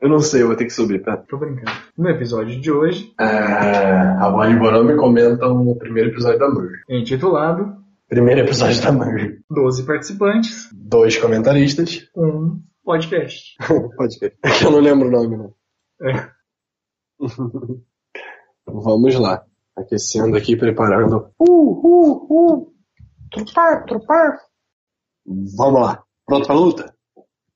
Eu não sei, eu vou ter que subir, tá? Tô brincando. No episódio de hoje, É, a Bonnie e Bonami comentam o primeiro episódio da Merge. intitulado Primeiro episódio da Merge. 12 participantes, Dois comentaristas. um podcast. Pode ver. É que eu não lembro o nome, né? É. Vamos lá. Aquecendo aqui, preparando. Uh, uh, uh. Trupar, trupar. Vamos lá. Pronto pra luta?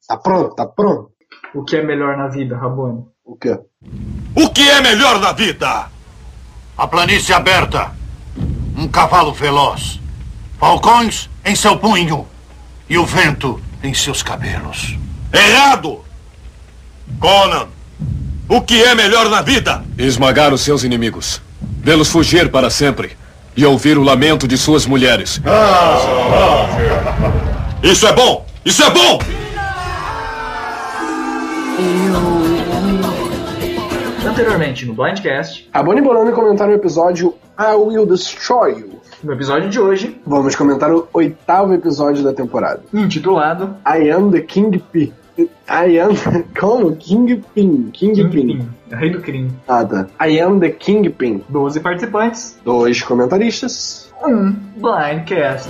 Tá pronto, tá pronto. O que é melhor na vida, Rabone? O quê? O que é melhor na vida? A planície aberta, um cavalo veloz, falcões em seu punho e o vento em seus cabelos. Errado! Conan, o que é melhor na vida? Esmagar os seus inimigos, vê-los fugir para sempre e ouvir o lamento de suas mulheres. Isso é bom! Isso é bom! Anteriormente, no Blindcast, A Bonnie e Bonami comentaram o episódio I Will Destroy You. no episódio de hoje, Vamos comentar o oitavo episódio da temporada. intitulado I am the Kingpin. I am. Como? Kingpin. Kingpin. Kingpin, Rei do Crime. Ah, tá. I am the Kingpin. 12 participantes, Dois comentaristas. um Blindcast.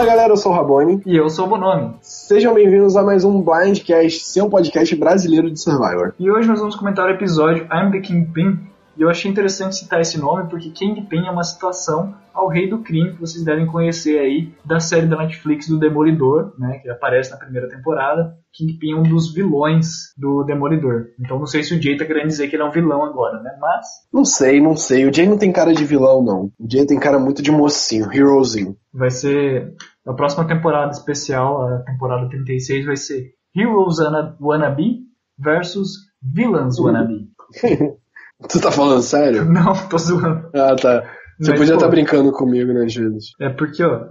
Fala galera, eu sou o Rabone. E eu sou o Bonomi. Sejam bem-vindos a mais um Blindcast, seu podcast brasileiro de Survivor. E hoje nós vamos comentar o episódio I'm the Kingpin. E eu achei interessante citar esse nome porque Kingpin é uma citação ao Rei do Crime que vocês devem conhecer aí da série da Netflix do Demolidor, né, que aparece na primeira temporada. Kingpin é um dos vilões do Demolidor. Então não sei se o Jay tá querendo dizer que ele é um vilão agora, né? Mas Não sei, não sei. O Jay não tem cara de vilão, não. O Jay tem cara muito de mocinho, herozinho. vai ser a próxima temporada especial, a temporada 36 vai ser Heroes Wanna- Wannabe versus Villains Wannabe. tu tá falando sério? Não, tô zoando. Ah, tá. Você Mas, podia estar brincando comigo, né, vezes. É porque, ó,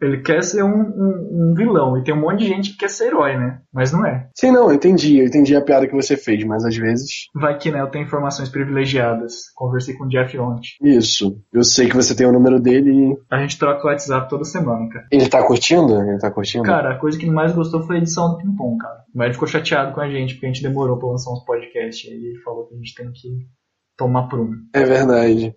ele quer ser um, um- um vilão e tem um monte de gente que quer ser herói, né? Mas não é. Sim, não, eu entendi. Eu entendi a piada que você fez, mas às vezes. Vai que, né, eu tenho informações privilegiadas. Conversei com o Jeff ontem. Isso. Eu sei que você tem o número dele e. A gente troca o WhatsApp toda semana, cara. Ele tá curtindo? Ele tá curtindo? Cara, a coisa que ele mais gostou foi a edição do Pimpom, cara. Mas ele ficou chateado com a gente, porque a gente demorou pra lançar uns podcasts. E ele falou que a gente tem que tomar prumo. É verdade.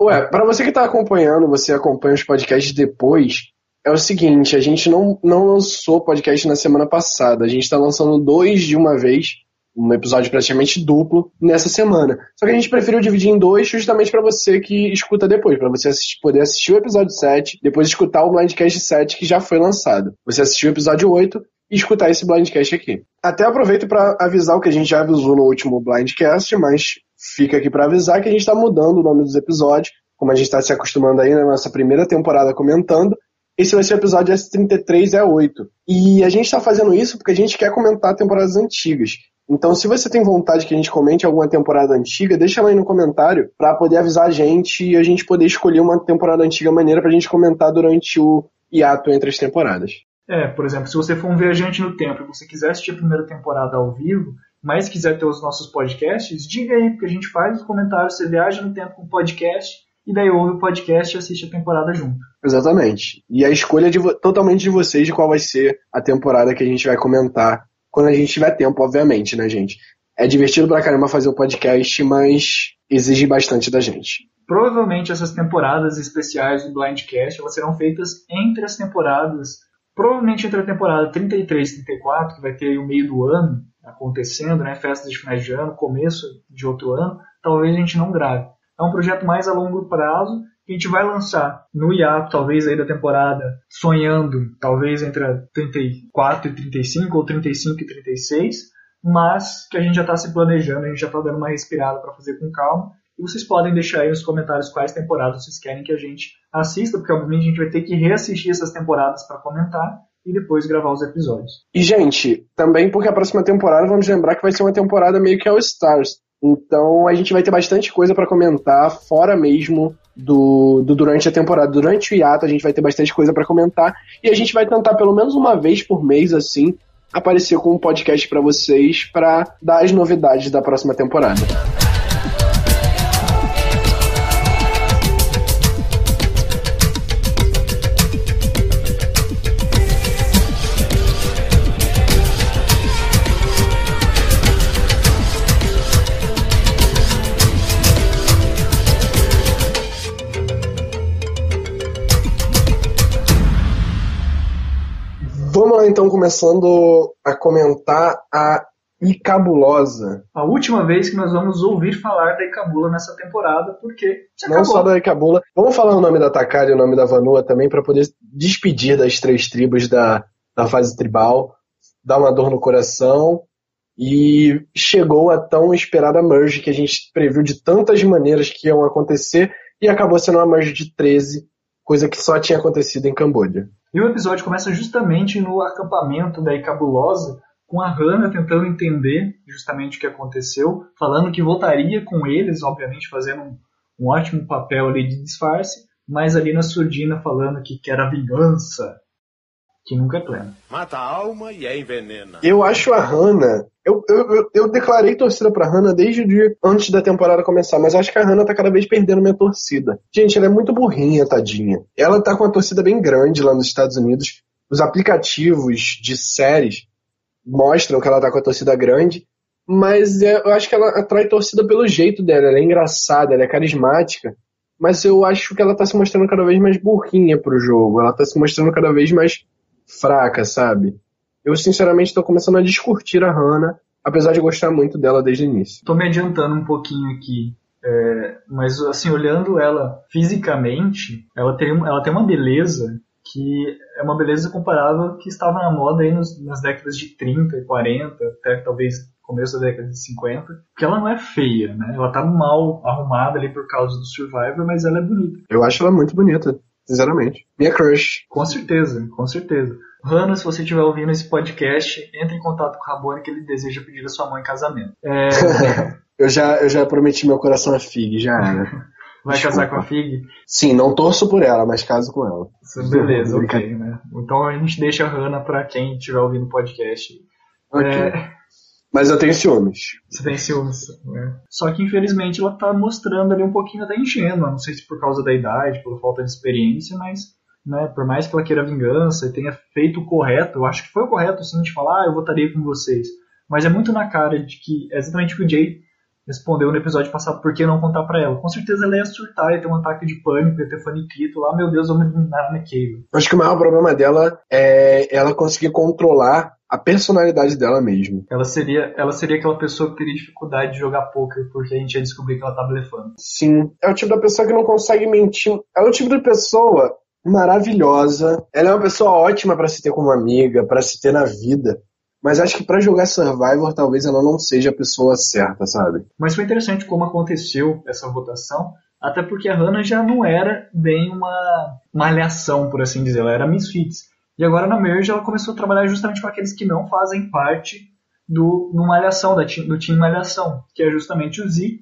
Ué, pra você que tá acompanhando, você acompanha os podcasts depois, é o seguinte, a gente não, não lançou podcast na semana passada, a gente tá lançando dois de uma vez, um episódio praticamente duplo, nessa semana. Só que a gente preferiu dividir em dois justamente pra você que escuta depois, pra você assistir- poder assistir o episódio 7, depois escutar o Blindcast 7 que já foi lançado. Você assistiu o episódio 8 e escutar esse Blindcast aqui. Até aproveito pra avisar o que a gente já avisou no último Blindcast, mas fica aqui pra avisar que a gente tá mudando o nome dos episódios, como a gente tá se acostumando aí na nossa primeira temporada comentando. Esse vai ser o episódio S33 é 8. E a gente tá fazendo isso porque a gente quer comentar temporadas antigas. Então, se você tem vontade que a gente comente alguma temporada antiga, deixa lá aí no comentário pra poder avisar a gente e a gente poder escolher uma temporada antiga maneira pra gente comentar durante o hiato entre as temporadas. É, por exemplo, se você for um viajante no tempo e você quiser assistir a primeira temporada ao vivo, mas quiser ter os nossos podcasts, diga aí, porque a gente faz os comentários, você viaja no tempo com o podcast, e daí ouve o podcast e assiste a temporada junto. Exatamente. E a escolha de totalmente de vocês de qual vai ser a temporada que a gente vai comentar quando a gente tiver tempo, obviamente, né, gente? É divertido pra caramba fazer o podcast, mas exige bastante da gente. Provavelmente essas temporadas especiais do Blindcast elas serão feitas entre as temporadas, provavelmente entre a temporada 33 e 34, que vai ter o meio do ano acontecendo, né, festas de finais de ano, começo de outro ano, talvez a gente não grave. É um projeto mais a longo prazo que a gente vai lançar no hiato, talvez aí da temporada, sonhando, talvez entre a 34 e 35 ou 35 e 36, mas que a gente já está se planejando, a gente já está dando uma respirada para fazer com calma. E vocês podem deixar aí nos comentários quais temporadas vocês querem que a gente assista, porque obviamente a gente vai ter que reassistir essas temporadas para comentar e depois gravar os episódios. E, gente, também porque a próxima temporada, vamos lembrar que vai ser uma temporada meio que All Stars. Então a gente vai ter bastante coisa pra comentar, fora mesmo do, do durante a temporada. Durante o hiato a gente vai ter bastante coisa pra comentar. E a gente vai tentar pelo menos uma vez por mês, assim, aparecer com um podcast pra vocês pra dar as novidades da próxima temporada. Então, começando a comentar a Icabulosa. A última vez que nós vamos ouvir falar da Icabula nessa temporada, porque Não só da Icabula. Vamos falar o nome da Takari e o nome da Vanua também, para poder despedir das três tribos da, da fase tribal, dar uma dor no coração. E chegou a tão esperada merge que a gente previu de tantas maneiras que iam acontecer e acabou sendo uma merge de 13, coisa que só tinha acontecido em Camboja. E o episódio começa justamente no acampamento da Icabulosa, com a Hannah tentando entender justamente o que aconteceu, falando que voltaria com eles, obviamente fazendo um, um ótimo papel ali de disfarce, mas ali na surdina falando que quer a vingança, que nunca é plena. Mata a alma e é envenena. Eu acho a Hannah. Eu, eu, eu, eu declarei torcida pra Hannah desde o dia antes da temporada começar, mas acho que a Hannah tá cada vez perdendo minha torcida. Gente, ela é muito burrinha, tadinha. Ela tá com uma torcida bem grande lá nos Estados Unidos. Os aplicativos de séries mostram que ela tá com a torcida grande, mas é, eu acho que ela atrai torcida pelo jeito dela. Ela é engraçada, ela é carismática, mas eu acho que ela tá se mostrando cada vez mais burrinha pro jogo. Ela tá se mostrando cada vez mais fraca, sabe? Eu sinceramente tô começando a discutir a Hannah, apesar de gostar muito dela desde o início. Tô me adiantando um pouquinho aqui. é, mas assim, olhando ela fisicamente, ela tem, ela tem uma beleza que é uma beleza comparável que estava na moda aí nos- nas décadas de 30 e 40, até talvez começo da década de 50, que ela não é feia, né? Ela tá mal arrumada ali por causa do Survivor, mas ela é bonita. Eu acho ela muito bonita, sinceramente. Minha crush. Com certeza, com certeza. Hannah, se você estiver ouvindo esse podcast, entre em contato com o Rabone que ele deseja pedir a sua mão em casamento. É, Eu já, eu já prometi meu coração a Fig, já era. vai Desculpa. casar com a Fig? Sim, não torço por ela, mas caso com ela. Beleza, ok, né? Então a gente deixa a Hannah pra quem estiver ouvindo o podcast. Ok. É, Mas eu tenho ciúmes. você tem ciúmes, né? Só que infelizmente ela tá mostrando ali um pouquinho até ingênua, não sei se por causa da idade, pela falta de experiência, mas né, por mais que ela queira vingança e tenha feito o correto, eu acho que foi o correto sim de falar, ah, eu votaria com vocês. Mas é muito na cara de que é exatamente o que o Jay respondeu no episódio passado, por que não contar pra ela? Com certeza ela ia surtar, ia ter um ataque de pânico, ia ter faniquito lá, meu Deus, vamos eliminar a McCabe. Acho que o maior problema dela é ela conseguir controlar a personalidade dela mesmo. Ela seria, ela seria aquela pessoa que teria dificuldade de jogar poker porque a gente ia descobrir que ela tá blefando. Sim, é o tipo da pessoa que não consegue mentir. É o tipo de pessoa maravilhosa. Ela é uma pessoa ótima pra se ter como amiga, pra se ter na vida. Mas acho que pra jogar Survivor talvez ela não seja a pessoa certa, sabe? Mas foi interessante como aconteceu essa votação, até porque a Hannah já não era bem uma malhação, por assim dizer, ela era Misfits. E agora na Merge ela começou a trabalhar justamente com aqueles que não fazem parte do no malhação, da, do time malhação, que é justamente o Zeke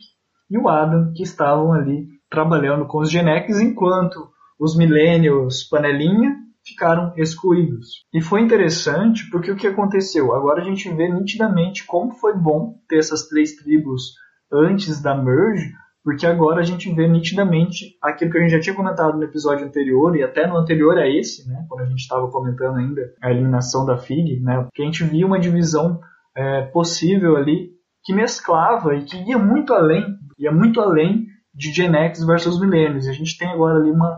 e o Adam, que estavam ali trabalhando com os Genex, enquanto os Millennials panelinha ficaram excluídos. E foi interessante porque o que aconteceu? Agora a gente vê nitidamente como foi bom ter essas três tribos antes da merge, porque agora a gente vê nitidamente aquilo que a gente já tinha comentado no episódio anterior e até no anterior a esse, né, quando a gente estava comentando ainda a eliminação da FIG, né, que a gente via uma divisão é, possível ali que mesclava e que ia muito além, ia muito além de Gen X versus Millennials. A gente tem agora ali uma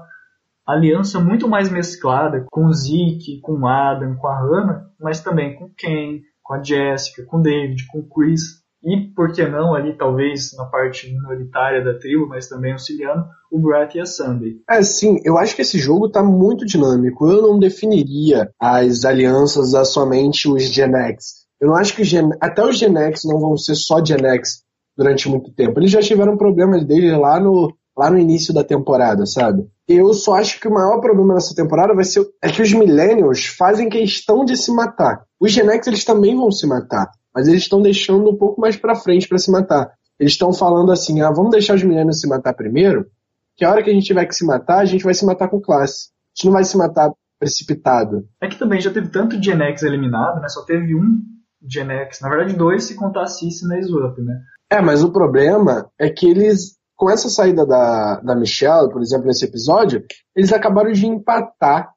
aliança muito mais mesclada com o Zeke, com o Adam, com a Hannah, mas também com o Ken, com a Jessica, com o David, com o Chris e, por que não, ali talvez na parte minoritária da tribo, mas também auxiliando, o Brett e a Sunday. É, sim, eu acho que esse jogo tá muito dinâmico. Eu não definiria as alianças a somente os Gen X. Eu não acho que Gen... até os Gen X não vão ser só Gen X durante muito tempo. Eles já tiveram problemas deles lá no, lá no início da temporada, sabe? Eu só acho que o maior problema dessa temporada vai ser é que os Millennials fazem questão de se matar. Os Gen X eles também vão se matar, mas eles estão deixando um pouco mais pra frente pra se matar. Eles estão falando assim, ah, vamos deixar os Millennials se matar primeiro, que a hora que a gente tiver que se matar, a gente vai se matar com classe. A gente não vai se matar precipitado. É que também já teve tanto Gen X eliminado, né? Só teve um Gen X, na verdade dois se contar a Cici na Swap, né? É, mas o problema é que eles, com essa saída da, da Michelle, por exemplo, nesse episódio, eles acabaram de empatar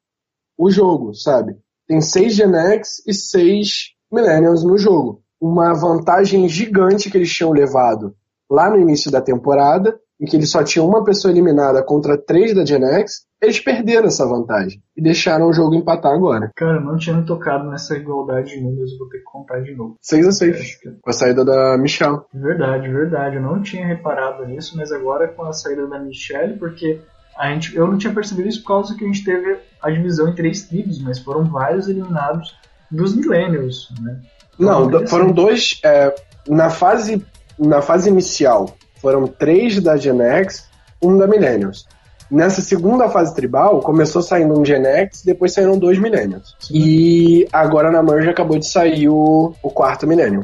o jogo, sabe? Tem seis Gen X e seis Millennials no jogo. Uma vantagem gigante que eles tinham levado lá no início da temporada, em que eles só tinham uma pessoa eliminada contra três da Gen X, eles perderam essa vantagem e deixaram o jogo empatar agora. Cara, eu não tinha me tocado nessa igualdade de números, vou ter que contar de novo. 6 a 6 com a saída da Michelle. Verdade, verdade. Eu não tinha reparado nisso, mas agora com a saída da Michelle, porque a gente, eu não tinha percebido isso por causa que a gente teve a divisão em três tribos, mas foram vários eliminados dos Millennials, né? Não, do- foram dois. é, na, fase, na fase inicial, foram três da Gen X, um da Millennials. Nessa segunda fase tribal, começou saindo um Gen X, depois saíram dois Millennials. E agora na Merge acabou de sair o, o quarto Millennium.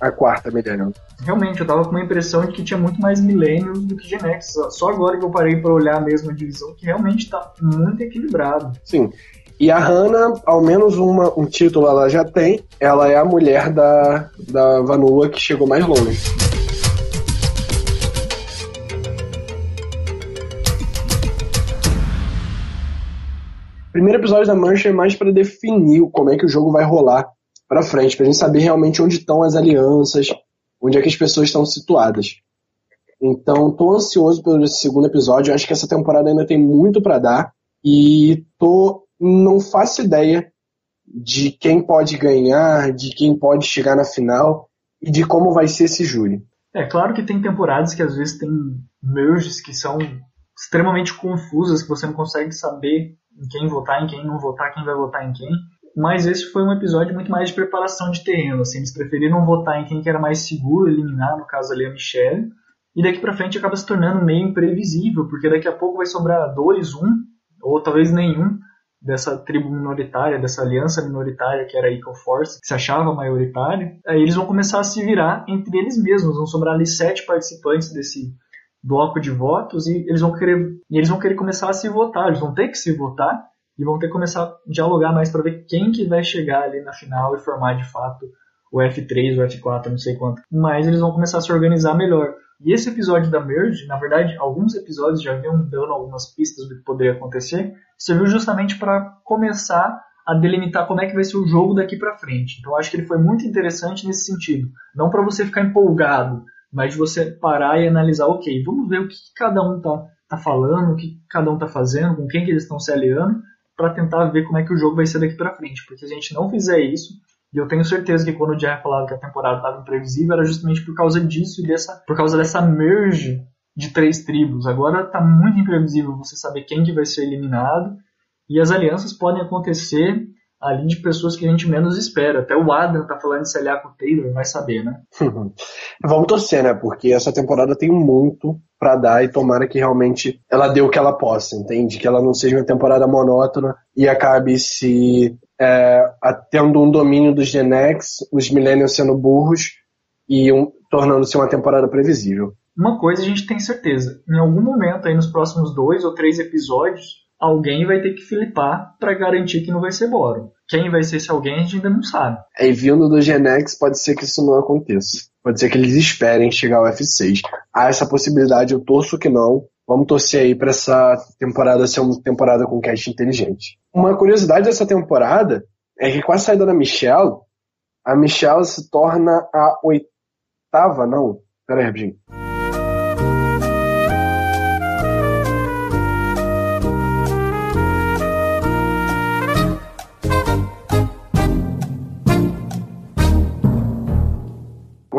A quarta Millennium. Realmente, eu tava com uma impressão de que tinha muito mais Millennials do que Gen X. Só- agora que eu parei pra olhar a mesma divisão, que realmente tá muito equilibrado. Sim. E a Hannah, ao menos uma, um título ela já tem. Ela é a mulher da, da Vanilla que chegou mais longe. Primeiro episódio da Mancha é mais para definir como é que o jogo vai rolar para frente, pra gente saber realmente onde estão as alianças, onde é que as pessoas estão situadas. Então, tô ansioso pelo segundo episódio. Acho que essa temporada ainda tem muito para dar e tô não faço ideia de quem pode ganhar, de quem pode chegar na final e de como vai ser esse júri. É claro que tem temporadas que às vezes tem merges que são extremamente confusas, que você não consegue saber em quem votar, em quem não votar, quem vai votar em quem. Mas esse foi um episódio muito mais de preparação de terreno. Assim, eles preferiram votar em quem que era mais seguro eliminar, no caso ali a Michelle. E daqui pra frente acaba se tornando meio imprevisível, porque daqui a pouco vai sobrar dois, um, ou talvez nenhum dessa tribo minoritária, dessa aliança minoritária que era a Equal Force, que se achava maioritária. Aí eles vão começar a se virar entre eles mesmos. Vão sobrar ali sete participantes desse bloco de votos e eles vão querer e eles vão querer começar a se votar. Eles vão ter que se votar e vão ter que começar a dialogar mais para ver quem que vai chegar ali na final e formar de fato o F3, o F4, não sei quanto. Mas eles vão começar a se organizar melhor. E esse episódio da Merge, na verdade, alguns episódios já vinham dando algumas pistas do que poderia acontecer, serviu justamente para começar a delimitar como é que vai ser o jogo daqui para frente. Então acho que ele foi muito interessante nesse sentido. Não para você ficar empolgado, mas de você parar e analisar, ok, vamos ver o que cada um tá, tá falando, o que cada um tá fazendo, com quem que eles estão se aliando, para tentar ver como é que o jogo vai ser daqui para frente. Porque se a gente não fizer isso, e eu tenho certeza que quando o Jerry falava que a temporada estava imprevisível, era justamente por causa disso e dessa, por causa dessa merge de três tribos. Agora está muito imprevisível você saber quem que vai ser eliminado e as alianças podem acontecer ali de pessoas que a gente menos espera. Até o Adam tá falando de se aliar com o Taylor, vai saber, né? Vamos torcer, né? Porque essa temporada tem muito para dar e tomara que realmente ela dê o que ela possa, entende? Que ela não seja uma temporada monótona e acabe se é, tendo um domínio dos Gen X, os Millennials sendo burros e um, tornando-se uma temporada previsível. Uma coisa a gente tem certeza: em algum momento aí nos próximos dois ou três episódios, alguém vai ter que flipar para garantir que não vai ser Boron. Quem vai ser esse alguém a gente ainda não sabe. E vindo do Gen X, pode ser que isso não aconteça. Pode ser que eles esperem chegar ao F6. Há essa possibilidade, eu torço que não. Vamos torcer aí para essa temporada ser uma temporada com cast inteligente. Uma curiosidade dessa temporada é que com a saída da Michelle, a Michelle se torna a oitava, não? Pera aí, rapidinho.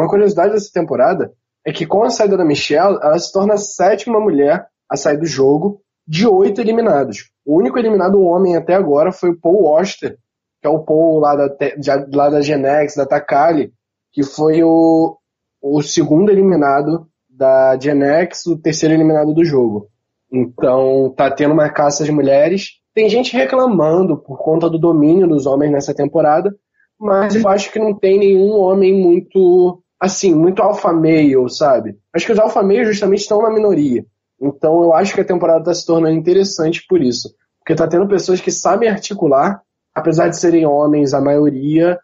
Curiosidade dessa temporada é que com a saída da Michelle, ela se torna a sétima mulher a sair do jogo de oito eliminados. O único eliminado homem até agora foi o Paul Oster, que é o Paul lá da, lá da Genex, da Takali, que foi o, o segundo eliminado da Genex, o terceiro eliminado do jogo. Então tá tendo uma caça às mulheres. Tem gente reclamando por conta do domínio dos homens nessa temporada, mas eu acho que não tem nenhum homem muito assim, muito alfa male, sabe? Acho que os alfa male justamente estão na minoria. Então eu acho que a temporada está se tornando interessante por isso. Porque tá tendo pessoas que sabem articular, apesar de serem homens, a maioria,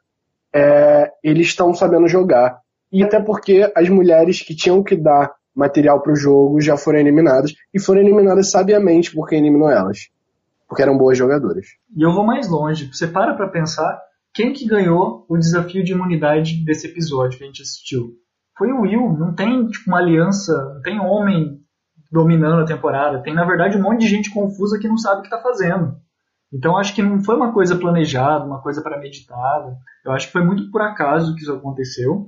é, eles estão sabendo jogar. E até porque as mulheres que tinham que dar material para o jogo já foram eliminadas. E foram eliminadas sabiamente por quem eliminou elas. Porque eram boas jogadoras. E eu vou mais longe. Você para pra pensar quem que ganhou o desafio de imunidade desse episódio que a gente assistiu? Foi o Will. Não tem tipo, uma aliança, não tem homem dominando a temporada. Tem, na verdade, um monte de gente confusa que não sabe o que está fazendo. Então, acho que não foi uma coisa planejada, uma coisa para meditada. Eu acho que foi muito por acaso que isso aconteceu.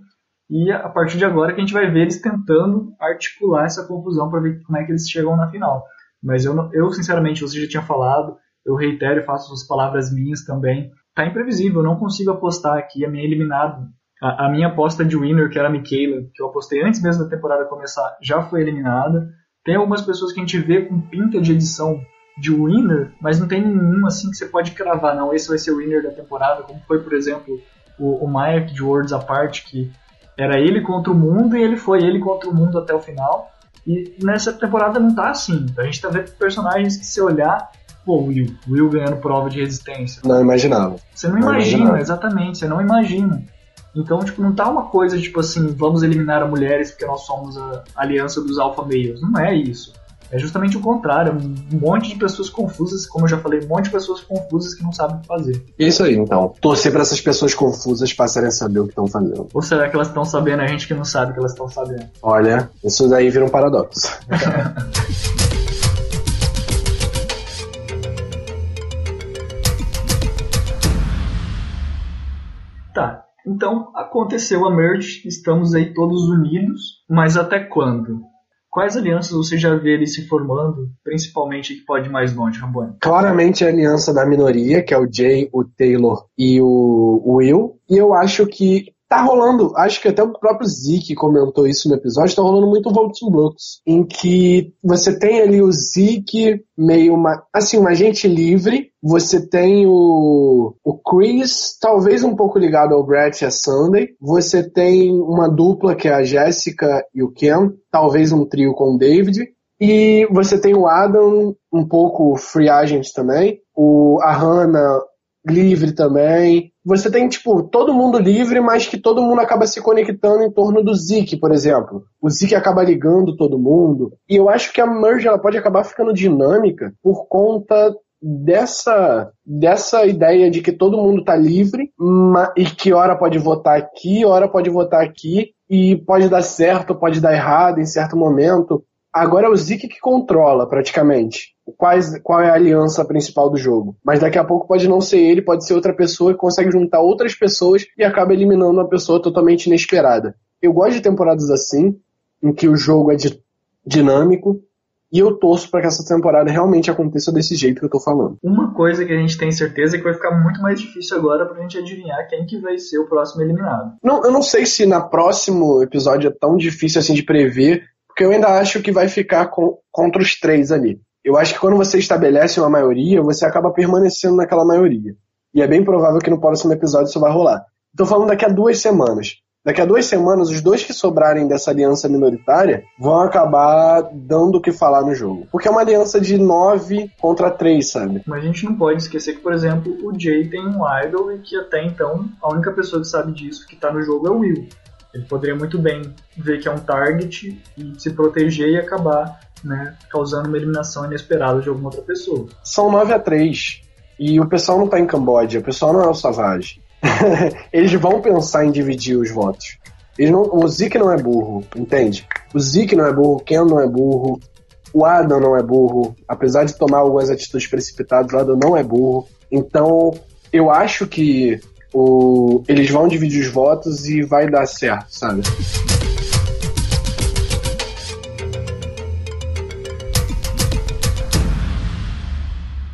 E a partir de agora que a gente vai ver eles tentando articular essa confusão para ver como é que eles chegam na final. Mas eu, eu, sinceramente, você já tinha falado, eu reitero e faço as palavras minhas também. Tá imprevisível, não consigo apostar aqui a minha eliminada. A, a, minha aposta de winner, que era a Michaela, que eu apostei antes mesmo da temporada começar, já foi eliminada. Tem algumas pessoas que a gente vê com pinta de edição de winner, mas não tem nenhum assim que você pode cravar, não, esse vai ser o winner da temporada, como foi, por exemplo, o, o Mike de Worlds Apart, que era ele contra o mundo e ele foi ele contra o mundo até o final. E nessa temporada não tá assim. A gente tá vendo personagens que se olhar, pô, Will, Will ganhando prova de resistência. Não imaginava. Você não, não imagina, imaginava. exatamente, você não imagina. Então, tipo, não tá uma coisa tipo assim, vamos eliminar as mulheres porque nós somos a aliança dos alfa males. Não é isso. É justamente o contrário, um monte de pessoas confusas, como eu já falei, um monte de pessoas confusas que não sabem o que fazer. Isso aí, então. Torcer para essas pessoas confusas passarem a saber o que estão fazendo. Ou será que elas estão sabendo a gente que não sabe que elas estão sabendo? Olha, isso daí vira um paradoxo. então aconteceu a merge, estamos aí todos unidos, mas até quando? Quais alianças você já vê ele se formando, principalmente que pode ir mais longe, Rambone? Claramente a aliança da minoria, que é o Jay, o Taylor e o Will. E eu acho que Tá rolando, acho que até o próprio Zeke comentou isso no episódio, tá rolando muito Voting Blocks, em que você tem ali o Zeke meio uma, assim, um agente livre, você tem o, o Chris, talvez um pouco ligado ao Brett e a Sunday, você tem uma dupla que é a Jessica e o Ken, talvez um trio com o David, e você tem o Adam, um pouco free agent também, o, a Hannah livre também. Você tem, tipo, todo mundo livre, mas que todo mundo acaba se conectando em torno do Zeke, por exemplo. O Zeke acaba ligando todo mundo. E eu acho que a merge ela pode acabar ficando dinâmica por conta dessa dessa ideia de que todo mundo tá livre e que hora pode votar aqui, hora pode votar aqui e pode dar certo, pode dar errado em certo momento. Agora é o Zeke que controla, praticamente, quais, qual é a aliança principal do jogo. Mas daqui a pouco pode não ser ele, pode ser outra pessoa que consegue juntar outras pessoas e acaba eliminando uma pessoa totalmente inesperada. Eu gosto de temporadas assim, em que o jogo é dinâmico, e eu torço para que essa temporada realmente aconteça desse jeito que eu tô falando. Uma coisa que a gente tem certeza é que vai ficar muito mais difícil agora pra gente adivinhar quem que vai ser o próximo eliminado. Não, eu não sei se na próximo episódio é tão difícil assim de prever, porque eu ainda acho que vai ficar com, contra os três ali. Eu acho que quando você estabelece uma maioria, você acaba permanecendo naquela maioria. E é bem provável que no próximo episódio isso vai rolar. Estou falando daqui a duas semanas. Daqui a duas semanas, os dois que sobrarem dessa aliança minoritária vão acabar dando o que falar no jogo. Porque é uma aliança de nove contra três, sabe? Mas a gente não pode esquecer que, por exemplo, o Jay tem um idol e que até então a única pessoa que sabe disso que tá no jogo é o Will. Ele poderia muito bem ver que é um target e se proteger e acabar né, causando uma eliminação inesperada de alguma outra pessoa. São 9 a 3 e o pessoal não está em Camboja, o pessoal não é o Savage. Eles vão pensar em dividir os votos. Não, o Zeke não é burro, entende? O Zeke não é burro, o Ken não é burro, o Adam não é burro. Apesar de tomar algumas atitudes precipitadas, o Adam não é burro. Então, eu acho que o, eles vão dividir os votos e vai dar certo, sabe?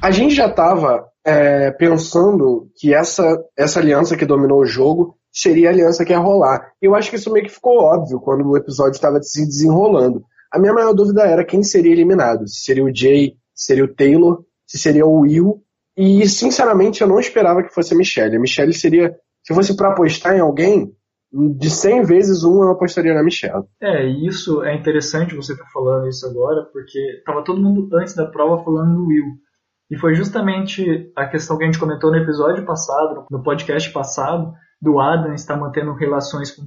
A gente já estava é, pensando que essa, essa aliança que dominou o jogo seria a aliança que ia rolar. Eu acho que isso meio que ficou óbvio quando o episódio estava se desenrolando. A minha maior dúvida era quem seria eliminado. Se seria o Jay, se seria o Taylor, se seria o Will e, sinceramente, eu não esperava que fosse a Michelle. A Michelle seria, se fosse para apostar em alguém, de 100 vezes um eu apostaria na Michelle. É, e isso é interessante você estar tá falando isso agora, porque tava todo mundo antes da prova falando do Will. E foi justamente a questão que a gente comentou no episódio passado, no podcast passado, do Adam estar mantendo relações com.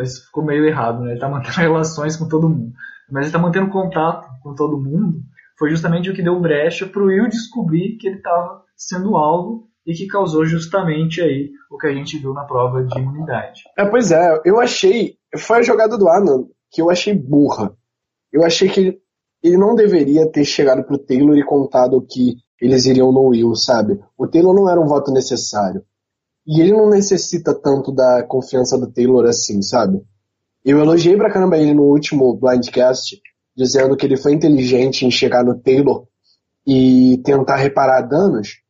Isso ficou meio errado, né? Ele está mantendo relações com todo mundo. Mas ele está mantendo contato com todo mundo foi justamente o que deu brecha para o Will descobrir que ele estava sendo alvo e que causou justamente aí o que a gente viu na prova de imunidade. É, pois é, eu achei, foi a jogada do Anan que eu achei burra. Eu achei que ele não deveria ter chegado pro Taylor e contado que eles iriam no Will, sabe? O Taylor não era um voto necessário. E ele não necessita tanto da confiança do Taylor assim, sabe? Eu elogiei pra caramba ele no último Blindcast, dizendo que ele foi inteligente em chegar no Taylor e tentar reparar danos,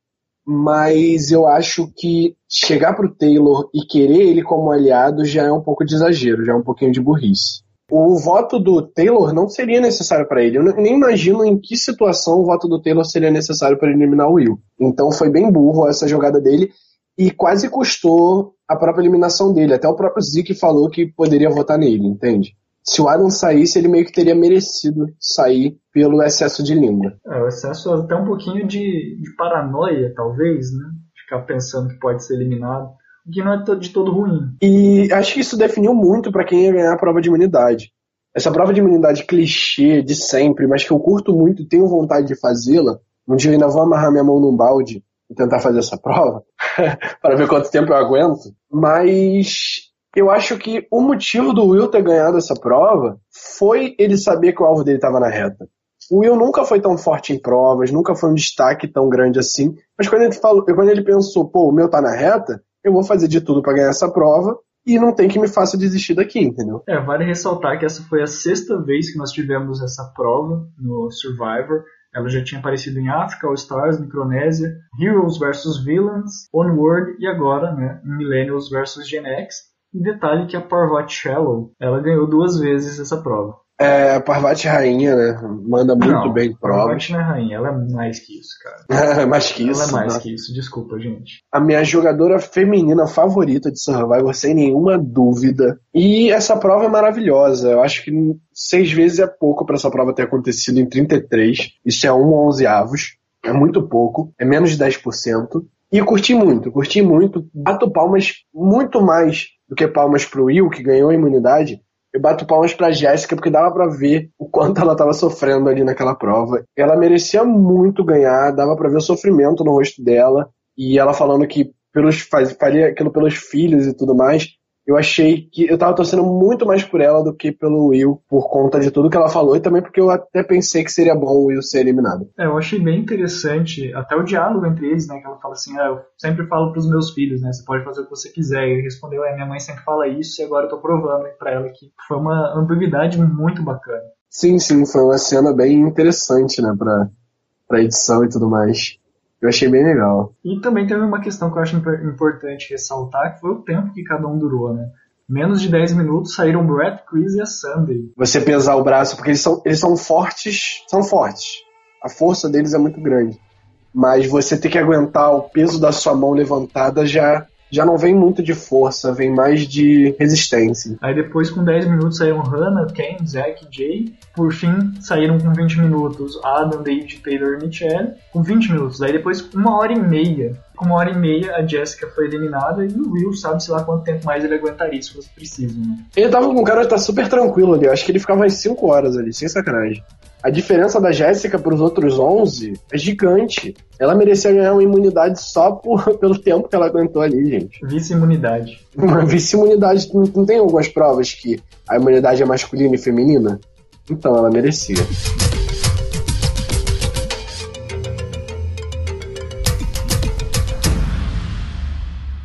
mas eu acho que chegar pro Taylor e querer ele como aliado já é um pouco de exagero, já é um pouquinho de burrice. O voto do Taylor não seria necessário para ele. Eu nem imagino em que situação o voto do Taylor seria necessário para eliminar o Will. Então foi bem burro essa jogada dele e quase custou a própria eliminação dele. Até o próprio Zeke falou que poderia votar nele, entende? Se o Adam saísse, ele meio que teria merecido sair pelo excesso de língua. É, o excesso até um pouquinho de, de paranoia, talvez, né? Ficar pensando que pode ser eliminado. Que não é de todo ruim. E acho que isso definiu muito para quem ia ganhar a prova de imunidade. Essa prova de imunidade clichê de sempre, mas que eu curto muito e tenho vontade de fazê-la. Um dia eu ainda vou amarrar minha mão num balde e tentar fazer essa prova, para ver quanto tempo eu aguento. Mas eu acho que o motivo do Will ter ganhado essa prova foi ele saber que o alvo dele estava na reta. O Will nunca foi tão forte em provas, nunca foi um destaque tão grande assim. Mas quando ele, falou, quando ele pensou, pô, o meu tá na reta, eu vou fazer de tudo para ganhar essa prova e não tem que me faça desistir daqui, entendeu? É, vale ressaltar que essa foi a sexta vez que nós tivemos essa prova no Survivor. Ela já tinha aparecido em África, All Stars, Micronésia, Heroes vs Villains, Onward e agora, né, Millennials vs Gen X. E detalhe que a Parvat Shallow, ela ganhou duas vezes essa prova. É, a Parvati rainha, né? Manda muito não, bem em provas. Parvati não é rainha, ela é mais que isso, cara. mais que isso. Ela é mais né? que isso, desculpa, gente. A minha jogadora feminina favorita de Survivor, sem nenhuma dúvida. E essa prova é maravilhosa. Eu acho que seis vezes é pouco para essa prova ter acontecido em 33. Isso é um onzeavos. É muito pouco. É menos de 10%. E curti muito, curti muito. Bato palmas muito mais do que palmas pro Will, que ganhou a imunidade eu bato palmas pra Jéssica porque dava para ver o quanto ela tava sofrendo ali naquela prova. Ela merecia muito ganhar, dava para ver o sofrimento no rosto dela e ela falando que pelos, faria aquilo pelos filhos e tudo mais eu achei que eu tava torcendo muito mais por ela do que pelo Will, por conta de tudo que ela falou e também porque eu até pensei que seria bom o Will ser eliminado. É, eu achei bem interessante até o diálogo entre eles, né? Que ela fala assim: ah, eu sempre falo pros meus filhos, né? Você pode fazer o que você quiser. E ele respondeu: é, minha mãe sempre fala isso e agora eu tô provando para ela que foi uma ambiguidade muito bacana. Sim, sim, foi uma cena bem interessante, né, pra, pra edição e tudo mais. Eu achei bem legal. E também teve uma questão que eu acho importante ressaltar, que foi o tempo que cada um durou, né? Menos de 10 minutos saíram o Brett, Chris e a Sandy. Você pesar o braço, porque eles são, eles são fortes, são fortes. A força deles é muito grande. Mas você ter que aguentar o peso da sua mão levantada já já não vem muito de força, vem mais de resistência. Aí depois, com 10 minutos, saíram Hannah, Ken, Zack, Jay. Por fim, saíram com 20 minutos Adam, David, Taylor e Michelle, com 20 minutos. Aí depois, uma hora e meia. Com uma hora e meia, a Jessica foi eliminada e o Will sabe, sei lá, quanto tempo mais ele aguentaria, se fosse preciso, né? Ele tava com um cara que tá super tranquilo ali. Eu acho que ele ficava umas 5 horas ali, sem sacanagem. A diferença da Jéssica para os outros 11 é gigante. Ela merecia ganhar uma imunidade só por, pelo tempo que ela aguentou ali, gente. Vice-imunidade. Uma vice-imunidade. Não, não tem algumas provas que a imunidade é masculina e feminina? Então, ela merecia.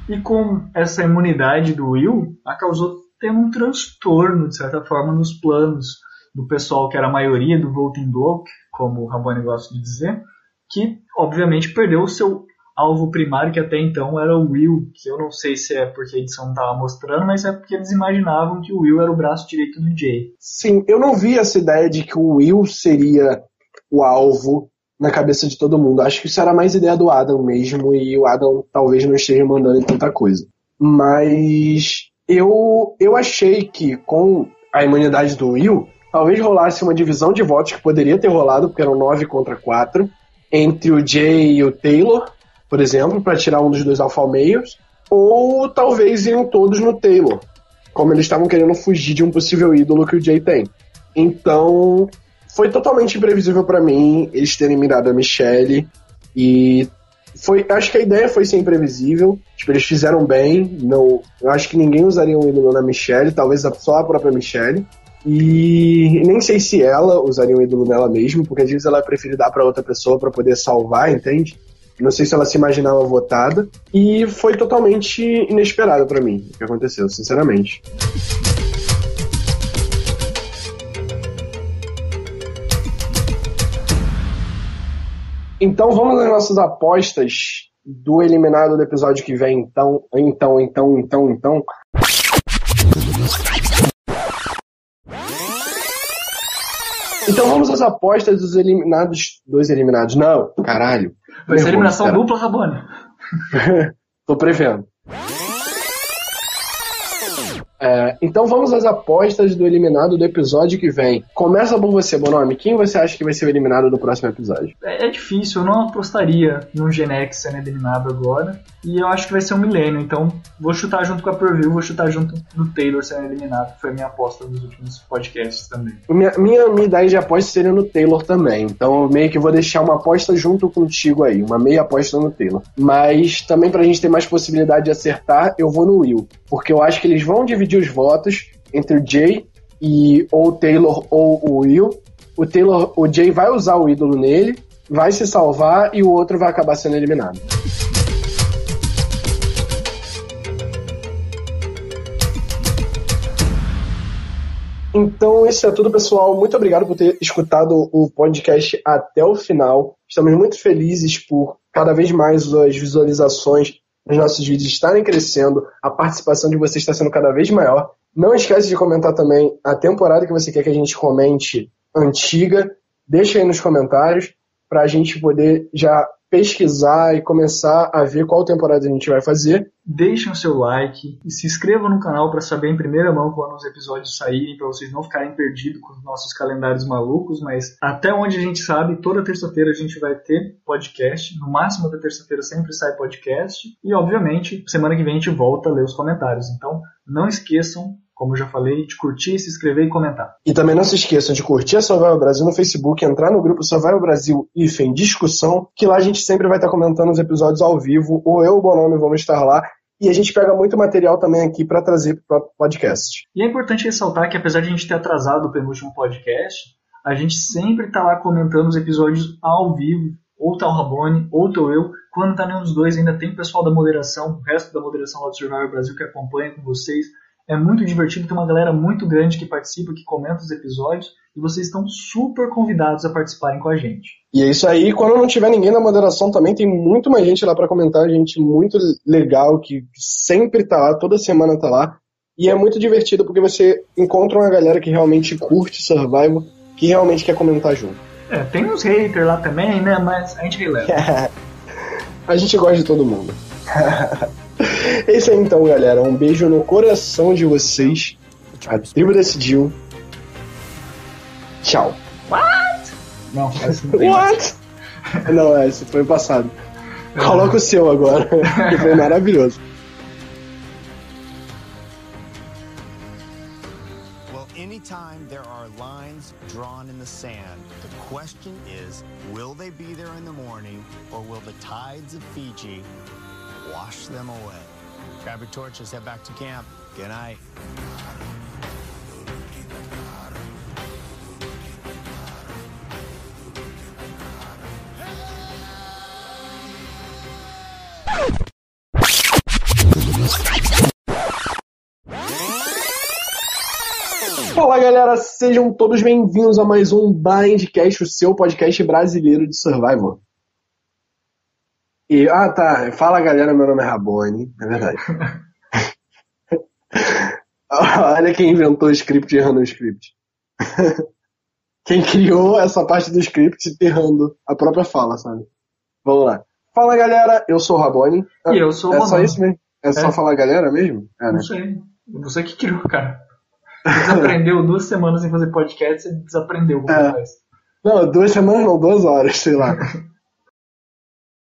E com essa imunidade do Will, a causou ter um transtorno, de certa forma, nos planos do pessoal que era a maioria do voting block, como o Rabone gosta de dizer, que obviamente perdeu o seu alvo primário, que até então era o Will, que eu não sei se é porque a edição não estava mostrando, mas é porque eles imaginavam que o Will era o braço direito do Jay. Sim, eu não vi essa ideia de que o Will seria o alvo na cabeça de todo mundo. Acho que isso era mais ideia do Adam mesmo, e o Adam talvez não esteja mandando em tanta coisa. Mas eu, eu achei que com a imunidade do Will, talvez rolasse uma divisão de votos que poderia ter rolado, porque eram 9 contra 4, entre o Jay e o Taylor, por exemplo, para tirar um dos dois alfa-meios, ou talvez iam todos no Taylor, como eles estavam querendo fugir de um possível ídolo que o Jay tem. Então, foi totalmente imprevisível para mim eles terem mirado a Michelle e foi, acho que a ideia foi ser imprevisível. Tipo, eles fizeram bem. Não, eu acho que ninguém usaria um ídolo na Michelle, talvez só a própria Michelle. E nem sei se ela usaria o ídolo nela mesmo, porque às vezes ela prefere dar para outra pessoa para poder salvar, entende? Não sei se ela se imaginava votada. E foi totalmente inesperado para mim o que aconteceu, sinceramente. Então vamos às nossas apostas do eliminado do episódio que vem. Então, então, então, então, então. Então vamos às apostas dos eliminados. Dois eliminados. Não, caralho. Vai ser eliminação dupla, Rabone. Tô prevendo. É, então vamos às apostas do eliminado do episódio que vem. Começa por você, Bonome. Quem você acha que vai ser o eliminado do próximo episódio? É, é difícil, eu não apostaria no Genex sendo eliminado agora. E eu acho que vai ser o Milênio, então vou chutar junto com a Preview, vou chutar junto no Taylor sendo eliminado, que foi a minha aposta nos últimos podcasts também. Minha, minha, minha ideia de aposta seria no Taylor também, então eu meio que vou deixar uma aposta junto contigo aí, uma meia aposta no Taylor. Mas também pra gente ter mais possibilidade de acertar, eu vou no Will, porque eu acho que eles vão dividir os votos entre o Jay e ou o Taylor ou o Will. O Taylor, o Jay vai usar o ídolo nele, vai se salvar e o outro vai acabar sendo eliminado. Então, isso é tudo, pessoal. Muito obrigado por ter escutado o podcast até o final. Estamos muito felizes por cada vez mais as visualizações dos nossos vídeos estarem crescendo, a participação de vocês está sendo cada vez maior. Não esquece de comentar também a temporada que você quer que a gente comente antiga. Deixa aí nos comentários para a gente poder já pesquisar e começar a ver qual temporada a gente vai fazer. Deixem o seu like e se inscrevam no canal para saber em primeira mão quando os episódios saírem, para vocês não ficarem perdidos com os nossos calendários malucos. Mas até onde a gente sabe, toda terça-feira a gente vai ter podcast. No máximo da terça-feira sempre sai podcast. E, obviamente, semana que vem a gente volta a ler os comentários. Então, não esqueçam como eu já falei, de curtir, se inscrever e comentar. E também não se esqueçam de curtir a Survival Brasil no Facebook, entrar no grupo Survival Brasil IFEM Discussão, que lá a gente sempre vai estar comentando os episódios ao vivo, ou eu ou o Bonome vamos estar lá. E a gente pega muito material também aqui para trazer para o podcast. E é importante ressaltar que apesar de a gente ter atrasado o penúltimo podcast, a gente sempre está lá comentando os episódios ao vivo, ou tá o Rabone, ou tô eu. Quando tá nenhum dos dois, ainda tem o pessoal da moderação, o resto da moderação lá do Survival Brasil que acompanha com vocês é muito divertido, tem uma galera muito grande que participa, que comenta os episódios, e vocês estão super convidados a participarem com a gente. E é isso aí, quando não tiver ninguém na moderação também, tem muito mais gente lá para comentar, gente muito legal, que sempre tá lá, toda semana tá lá. E é muito divertido porque você encontra uma galera que realmente curte Survival, que realmente quer comentar junto. É, tem uns haters lá também, né? Mas a gente releva. a gente gosta de todo mundo. É isso aí então, galera. Um beijo no coração de vocês. A tribo decidiu. Tchau. What? Não, esse não tem What? Não, esse foi o passado. Coloca o seu agora, que foi maravilhoso. Well, anytime there are lines drawn in the sand, the question is, will they be there in the morning or will the tides of Fiji wash them away. Grab your torches, head back to camp. Good night. Fala galera, sejam todos bem-vindos a mais um Blindcast, o seu podcast brasileiro de Survival. E, ah, tá. Fala galera, meu nome é Rabone. É verdade. Olha quem inventou o script errando o script. quem criou essa parte do script errando a própria fala, sabe? Vamos lá. Fala galera, eu sou o Rabone. E eu sou o É só isso mesmo? É, é, só falar galera mesmo? É, né? Não sei. Você que criou, cara. Você desaprendeu duas semanas sem fazer podcast, você desaprendeu como é. faz. Não, duas semanas não, duas horas, sei lá.